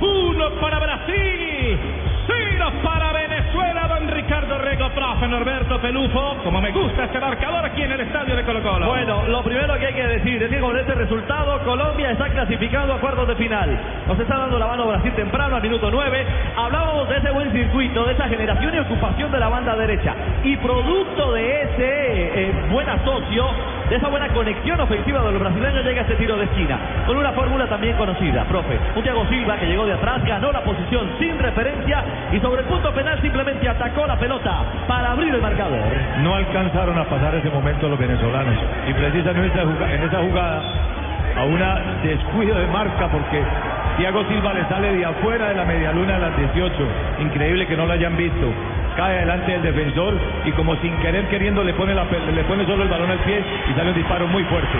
Uno para Brasil. Cero para Venezuela. Don Ricardo Rego, profe Norberto Pelufo. Como me gusta este marcador aquí en el estadio de Colo Colo. Bueno, lo primero que hay que decir es que con este resultado Colombia está clasificado a cuartos de final. Nos está dando la mano Brasil temprano al minuto 9. Hablábamos de ese buen circuito, de esa generación y ocupación de la banda derecha. Y producto de ese eh, buen asocio, de esa buena conexión ofensiva de los brasileños llega este tiro de esquina. Con una fórmula también conocida, profe. Un Thiago Silva que llegó de atrás, ganó la posición sin referencia y sobre el punto penal simplemente atacó la pelota para abrir el marcador. no alcanzaron a pasar ese momento los venezolanos. Y precisamente en esa jugada, a una descuido de marca, porque Thiago Silva le sale de afuera de la medialuna a las 18. Increíble que no lo hayan visto. Cae adelante del defensor y como sin querer queriendo le pone, la, le pone solo el balón al pie y sale un disparo muy fuerte.